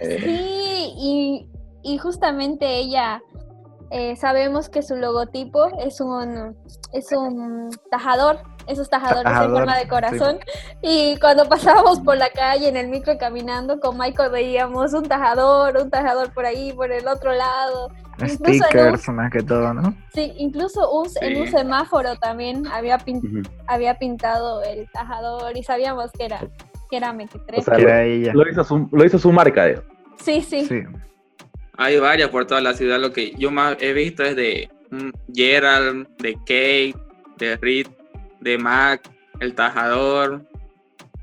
Eh, Sí, y, y justamente ella, eh, sabemos que su logotipo es un, es un tajador, esos tajadores en Tajador, forma de sí. corazón. Y cuando pasábamos por la calle en el micro caminando con Michael veíamos un tajador, un tajador por ahí, por el otro lado. Incluso en un- Stickers más que todo, ¿no? Sí, incluso un- en un semáforo también había, pin- había pintado el tajador y sabíamos que era, que era. O sea. Lo hizo su, lo hizo su marca, eh. sí, sí, Sí. Hay varias por toda la ciudad. Lo que yo más he visto es de mm, Gerald, de Kate, de Reed, de Mac, el tajador.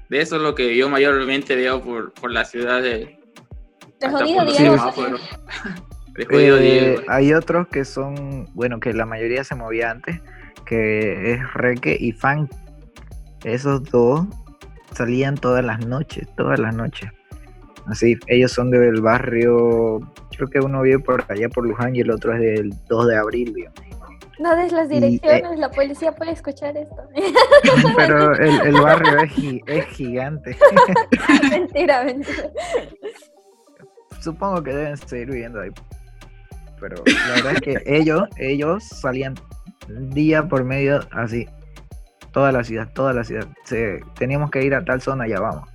De eso es lo que yo mayormente veo por, por la ciudad de. Hasta jodido Diego. De jodido Eh, Diego. hay otros que son, bueno, que la mayoría se movía antes, que es Reque y Funk. Esos dos salían todas las noches, todas las noches. Así, ellos son del barrio, creo que uno vive por allá por Luján y el otro es del 2 de abril, digamos. No des las Y, eh, direcciones, la policía puede escuchar esto. Pero el, el barrio es gigante. mentira, mentira. Supongo que deben seguir viviendo ahí. Pero la verdad es que ellos, ellos salían día por medio así. Toda la ciudad, toda la ciudad. Se- teníamos que ir a tal zona, ya vamos.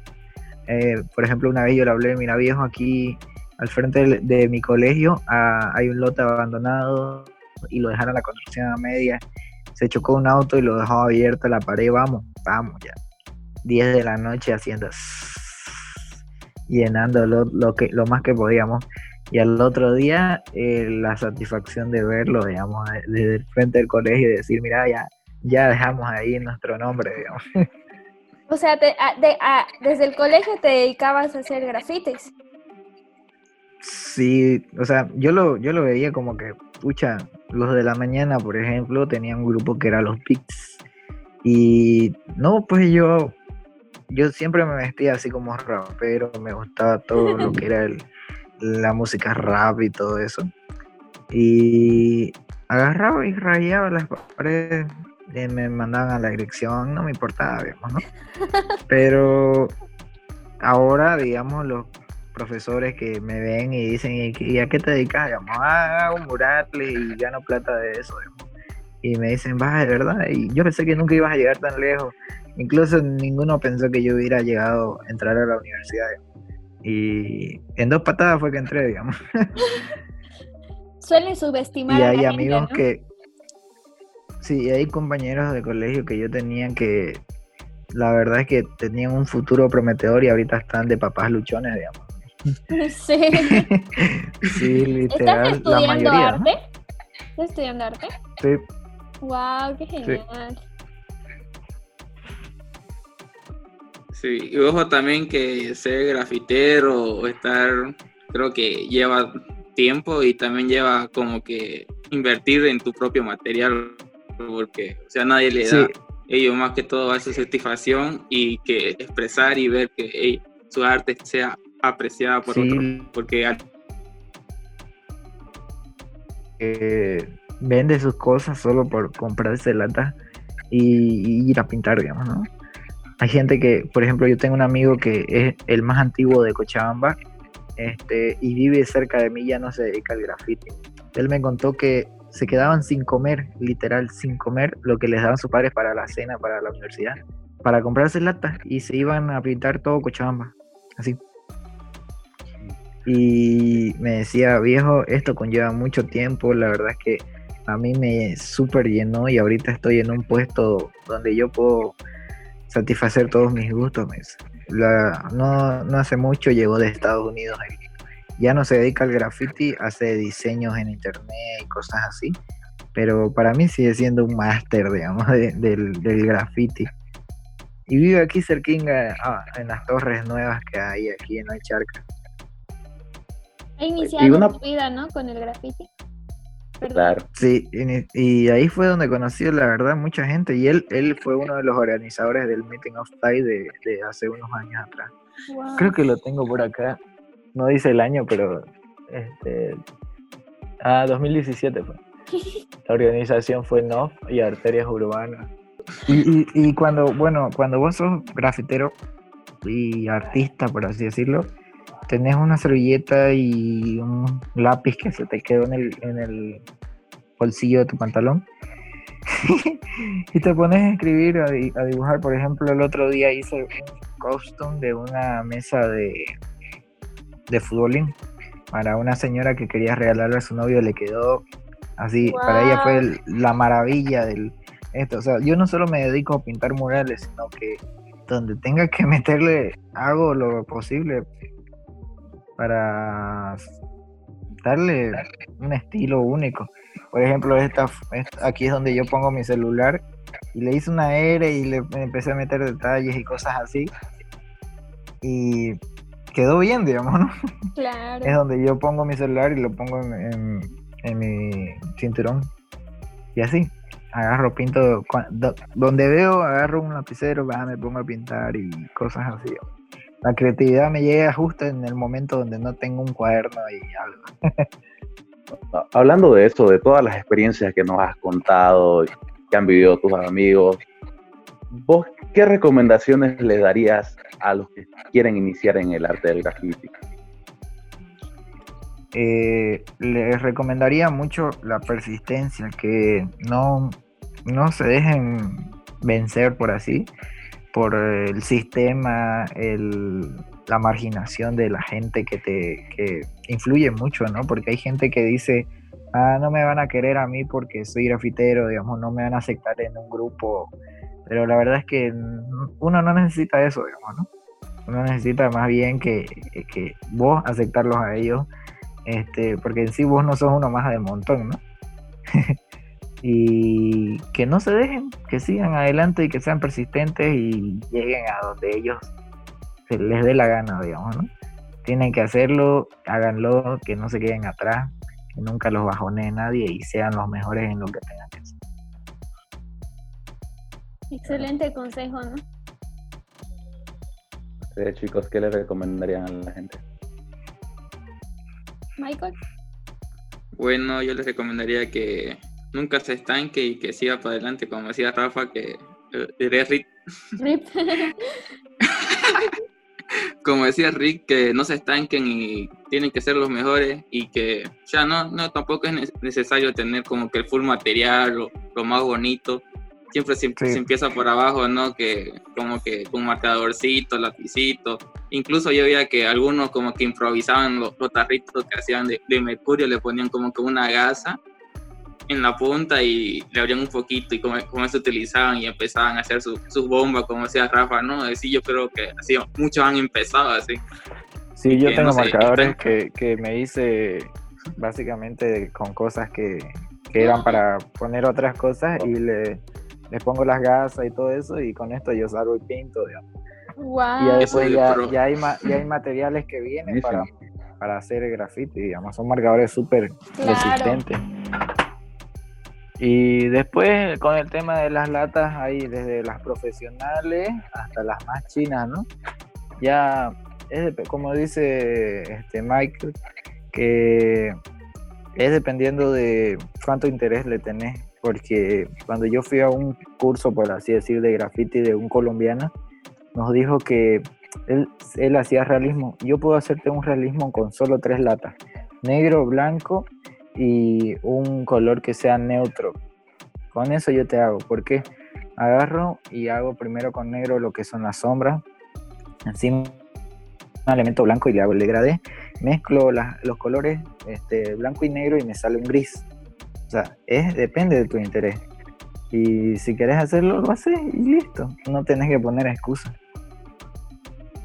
Eh, por ejemplo, una vez yo le hablé, mira viejo, aquí al frente del- de, mi colegio ah, hay un lote abandonado y lo dejaron la construcción a media. Se chocó un auto y lo dejó abierto la pared, vamos, vamos ya. 10 de la noche haciendo llenando lo, lo que lo más que podíamos y al otro día eh, la satisfacción de verlo digamos de- desde el frente del colegio y decir mira ya ya dejamos ahí nuestro nombre digamos O sea, te- a- de- a- desde el colegio te dedicabas a hacer grafitis. sí o sea yo lo yo lo veía como que pucha los de la mañana por ejemplo tenían un grupo que era los Pics y no pues yo yo siempre me vestía así como rapero me gustaba todo lo que era la música rap y todo eso y agarraba y rayaba las paredes me mandaban a la dirección no me importaba digamos no pero ahora digamos los profesores que me ven y dicen ¿y a qué te dedicas? Digamos, ah, hago murales y gano plata de eso. digamos. Y me dicen, va, de verdad. Y yo pensé que nunca ibas a llegar tan lejos. Incluso ninguno pensó que yo hubiera llegado a entrar a la universidad. digamos. Y en dos patadas fue que entré, digamos. Suelen subestimar y a hay la amigos gente, ¿no? que. Sí, hay compañeros de colegio que yo tenía que. La verdad es que tenían un futuro prometedor y ahorita están de papás luchones, digamos. Sí. Sí, ¿Estás literal, la estudiando arte? ¿Estás estudiando arte? Sí, Wow, qué genial. Sí, y ojo también que ser grafitero o estar, creo que lleva tiempo y también lleva como que invertir en tu propio material, porque, o sea, nadie le sí, da ello más que todo a esa satisfacción y que expresar y ver que su arte sea apreciada por Sí. otro, porque vende sus cosas solo por comprarse latas y, y ir a pintar, digamos, ¿no? Hay gente que, por ejemplo, yo tengo un amigo que es el más antiguo de Cochabamba este, y vive cerca de mí, ya no se dedica al graffiti. Él me contó que se quedaban sin comer, literal, sin comer lo que les daban sus padres para la cena, para la universidad, para comprarse latas y se iban a pintar todo Cochabamba, así. Y me decía, viejo, esto conlleva mucho tiempo, la verdad es que a mí me súper llenó y ahorita estoy en un puesto donde yo puedo satisfacer todos mis gustos. La- no, no hace mucho llegó de Estados Unidos. Ya no se dedica al graffiti, hace diseños en internet y cosas así. Pero para mí sigue siendo un máster, digamos, de- del, del graffiti. Y vive aquí cerquinga, ah, en las torres nuevas que hay aquí en la charca. Ha iniciado Y una- tu vida, ¿no? Con el graffiti. Perdón. Claro. Sí, y, y ahí fue donde conocí, la verdad, mucha gente. Y él, él fue uno de los organizadores del Meeting of Thai de, de hace unos años atrás. Wow. Creo que lo tengo por acá. No dice el año, pero. Este, ah, 2017 fue. La organización fue NOF y Arterias Urbanas. Y, y, y cuando, bueno, cuando vos sos grafitero y artista, por así decirlo, tenés una servilleta y un lápiz que se te quedó en el, en el bolsillo de tu pantalón. y te pones a escribir, a, a dibujar. Por ejemplo, el otro día hice un costume de una mesa de, de futbolín para una señora que quería regalarle a su novio. Le quedó así, para ella fue el- la maravilla del esto. O sea, yo no solo me dedico a pintar murales, sino que donde tenga que meterle, hago lo posible para darle un estilo único. Por ejemplo, esta, esta- aquí es donde yo pongo mi celular y le hice una R y le empecé a meter detalles y cosas así. Y quedó bien, digamos, ¿no? Claro. Es donde yo pongo mi celular y lo pongo en, en- en mi cinturón. Y así, agarro, pinto, donde veo, agarro un lapicero, va, me pongo a pintar y cosas así. La creatividad me llega justo en el momento donde no tengo un cuaderno y algo. Hablando de eso, de todas las experiencias que nos has contado, que han vivido tus amigos, ¿vos qué recomendaciones le darías a los que quieren iniciar en el arte del graffiti? eh, les recomendaría mucho la persistencia, que no, no se dejen vencer por así, por el sistema, el- la marginación de la gente que te que influye mucho, ¿no? Porque hay gente que dice, ah, no me van a querer a mí porque soy grafitero, digamos, no me van a aceptar en un grupo, pero la verdad es que uno no necesita eso, digamos, ¿no? Uno necesita más bien que, que vos aceptarlos a ellos este, porque en sí vos no sos uno más del montón, ¿no? y que no se dejen, que sigan adelante y que sean persistentes y lleguen a donde ellos les dé la gana, digamos, ¿no? Tienen que hacerlo, háganlo, que no se queden atrás, que nunca los bajonee nadie y sean los mejores en lo que tengan que. Excelente consejo, ¿no? Eh, chicos, ¿qué le recomendarían a la gente? Michael. Bueno, yo les recomendaría que nunca se estanque y que siga para adelante, como decía Rafa, que eh, diré Rick, Rip. como decía Rick, que no se estanquen y tienen que ser los mejores y que ya no, no tampoco es ne- necesario tener como que el full material, lo, lo más bonito. Siempre se, Sí. se empieza por abajo, ¿no? Que como que con marcadorcito, lapicito, Incluso yo veía que algunos como que improvisaban los, los tarritos que hacían de, de mercurio, le ponían como que una gasa en la punta y le abrían un poquito y como, como eso utilizaban y empezaban a hacer sus su bombas, como decía Rafa, ¿no? Así yo creo que así muchos han empezado así. Sí, yo que tengo no sé, marcadores y que, que me hice básicamente con cosas que, que eran para poner otras cosas y le, les pongo las gasas y todo eso y con esto yo salgo y pinto, digamos. Y ya Wow. después Eso ya, ya hay, ma- ya hay materiales que vienen para, para hacer graffiti, digamos, son marcadores súper Claro. resistentes. Y después con el tema de las latas, hay desde las profesionales hasta las más chinas, ¿no? Ya es como dice este Michael, que es dependiendo de cuánto interés le tenés, porque cuando yo fui a un curso, por así decir, de graffiti de un colombiano, nos dijo que él, él hacía realismo. Yo puedo hacerte un realismo con solo tres latas, negro, blanco y un color que sea neutro. Con eso yo te hago, porque agarro y hago primero con negro lo que son las sombras, encima un elemento blanco y le hago el degradé, mezclo las- los colores este, blanco y negro y me sale un gris. O sea, es, depende de tu interés. Y si querés hacerlo, lo haces y listo. No tenés que poner excusas.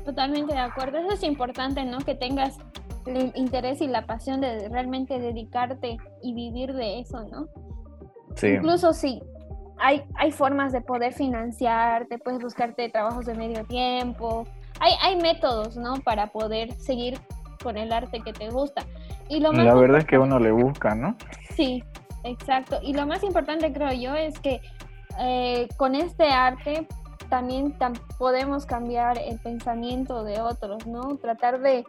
Totalmente de acuerdo. Eso es importante, ¿no? Que tengas el interés y la pasión de realmente dedicarte y vivir de eso, ¿no? Sí. Incluso sí, hay, hay formas de poder financiarte, puedes buscarte trabajos de medio tiempo. Hay, hay métodos, ¿no? Para poder seguir con el arte que te gusta. Y lo más La verdad es que uno le busca, ¿no? Sí, exacto. Y lo más importante creo yo es que eh, con este arte también tam- podemos cambiar el pensamiento de otros, ¿no? Tratar de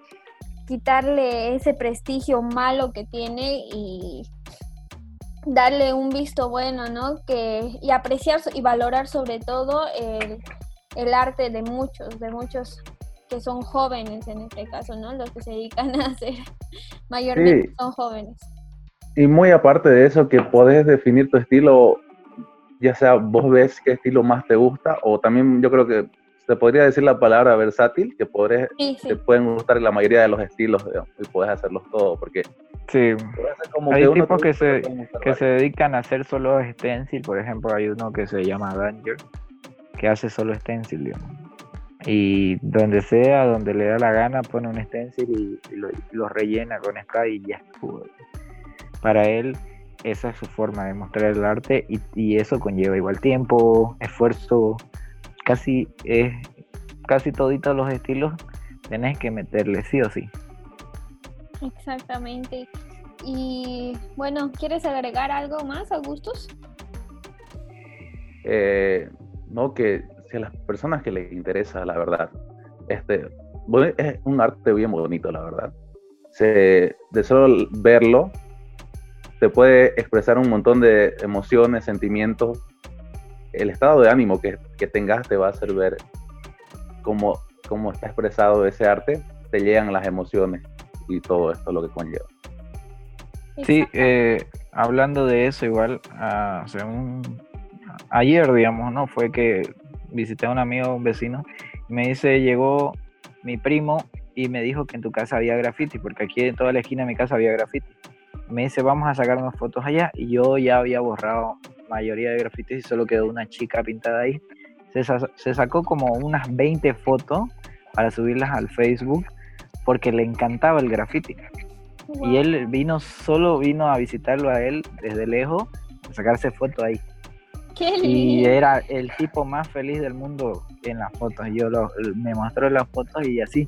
quitarle ese prestigio malo que tiene y darle un visto bueno, ¿no? Que, y apreciar y valorar sobre todo el, el arte de muchos, de muchos que son jóvenes en este caso, ¿no? Los que se dedican a hacer mayormente Sí. son jóvenes. Y muy aparte de eso, que podés definir tu estilo, ya sea vos ves qué estilo más te gusta, o también yo creo que se podría decir la palabra versátil, que podés, Sí, sí. te pueden gustar la mayoría de los estilos digamos, y puedes hacerlos todos, porque Sí. como Hay que tipos que se- que se dedican a hacer solo stencil, por ejemplo, hay uno que se llama Danger, que hace solo stencil, digamos. Y donde sea, donde le da la gana, pone un stencil y, y lo, y lo rellena con spray y ya estuvo. Para él, esa es su forma de mostrar el arte y, y eso conlleva igual tiempo, esfuerzo, casi es casi toditos los estilos tenés que meterle sí o sí. Exactamente. Y bueno, ¿quieres agregar algo más, Augustus? Eh, no, que si a las personas que les interesa, la verdad, este, es un arte bien bonito, la verdad. Se, de solo verlo, te puede expresar un montón de emociones, sentimientos. El estado de ánimo que, que tengas te va a hacer ver cómo, cómo está expresado ese arte, te llegan las emociones y todo esto lo que conlleva. Sí, eh, hablando de eso, igual, ah, hace un- ayer, digamos, ¿no? Fue que visité a un amigo, un vecino, y me dice, llegó mi primo y me dijo que en tu casa había graffiti, porque aquí en toda la esquina de mi casa había graffiti. Me dice, vamos a sacar unas fotos allá, y yo ya había borrado mayoría de grafitis y solo quedó una chica pintada ahí. Se, sa- se sacó como unas 20 fotos para subirlas al Facebook, porque le encantaba el graffiti. Wow. Y él vino, solo vino a visitarlo a él desde lejos, a sacarse fotos ahí. Qué Y lindo. era el tipo más feliz del mundo en las fotos. Yo lo- me mostró las fotos y así.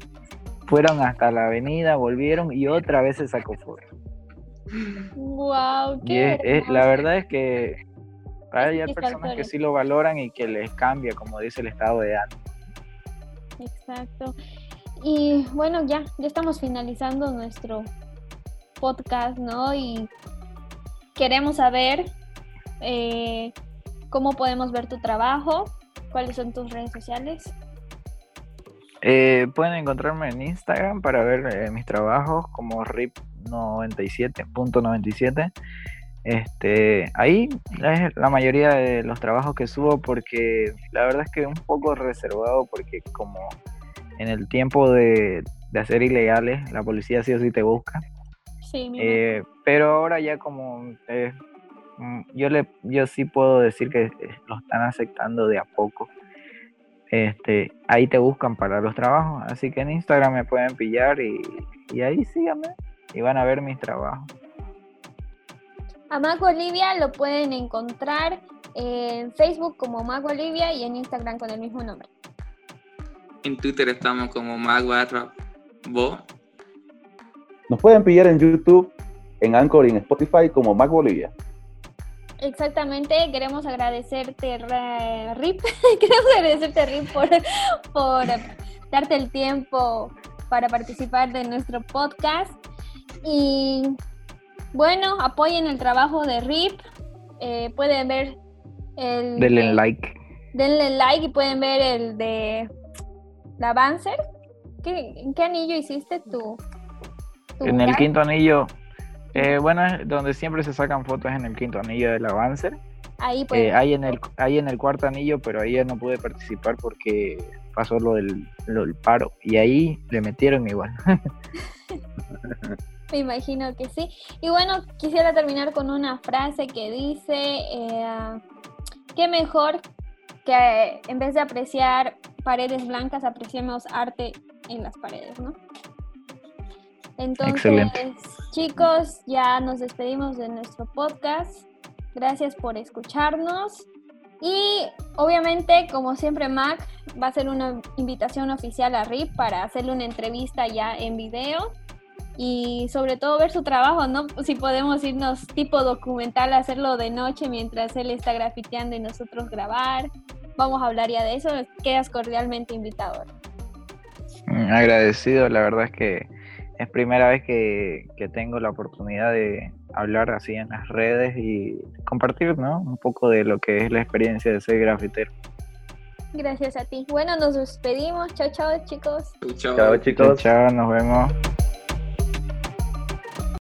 Fueron hasta la avenida, volvieron y otra vez se sacó fotos. Wow, Y qué es- es- la verdad es que hay personas que sí lo valoran y que les cambia, como dice el estado de ánimo. Exacto. Y bueno, ya, ya estamos finalizando nuestro podcast, ¿no? Y queremos saber eh, cómo podemos ver tu trabajo, cuáles son tus redes sociales. Eh, pueden encontrarme en Instagram para ver eh, mis trabajos como rip97.97. Este, ahí es la mayoría de los trabajos que subo porque la verdad es que un poco reservado porque como en el tiempo de, de hacer ilegales, la policía sí o sí te busca. Sí, Eh, pero ahora ya como eh, mm, yo le yo sí puedo decir que eh, lo están aceptando de a poco. Este, ahí te buscan para los trabajos, así que en Instagram me pueden pillar y, y ahí síganme y van a ver mis trabajos. A Mac Olivia lo pueden encontrar en Facebook como Mac Olivia y en Instagram con el mismo nombre. En Twitter estamos como Mag barra Bo. Nos pueden pillar en YouTube, en Anchor y en Spotify como Mac Bolivia. Exactamente, queremos agradecerte, Ra- Rip, queremos agradecerte, Rip, por, por darte el tiempo para participar de nuestro podcast. Y bueno, apoyen el trabajo de Rip. eh, pueden ver el. Denle de- like. Denle like y pueden ver el de la Banzer. ¿Qué, ¿En qué anillo hiciste tú? En el quinto anillo, eh, bueno, donde siempre se sacan fotos en el quinto anillo del Avancer. Ahí pueden Eh, hay en el hay en el cuarto anillo, pero ahí ya no pude participar porque pasó lo del, lo del paro y ahí le metieron igual. Me imagino que sí. Y bueno, quisiera terminar con una frase que dice, eh, qué mejor que eh, en vez de apreciar paredes blancas, apreciemos arte en las paredes, ¿no? Entonces, Excelente. chicos, ya nos despedimos de nuestro podcast. Gracias por escucharnos. Y obviamente, como siempre, Mac va a hacer una invitación oficial a RIP para hacerle una entrevista ya en video y sobre todo ver su trabajo, ¿no? Si podemos irnos tipo documental, hacerlo de noche mientras él está grafiteando y nosotros grabar. Vamos a hablar ya de eso. Quedas cordialmente invitado. Mm, Agradecido, la verdad es que es primera vez que, que tengo la oportunidad de hablar así en las redes y compartir, ¿no? Un poco de lo que es la experiencia de ser grafitero. Gracias a ti. Bueno, nos despedimos. Chao, chao, chicos. Chao Chao, chicos. chao, nos vemos.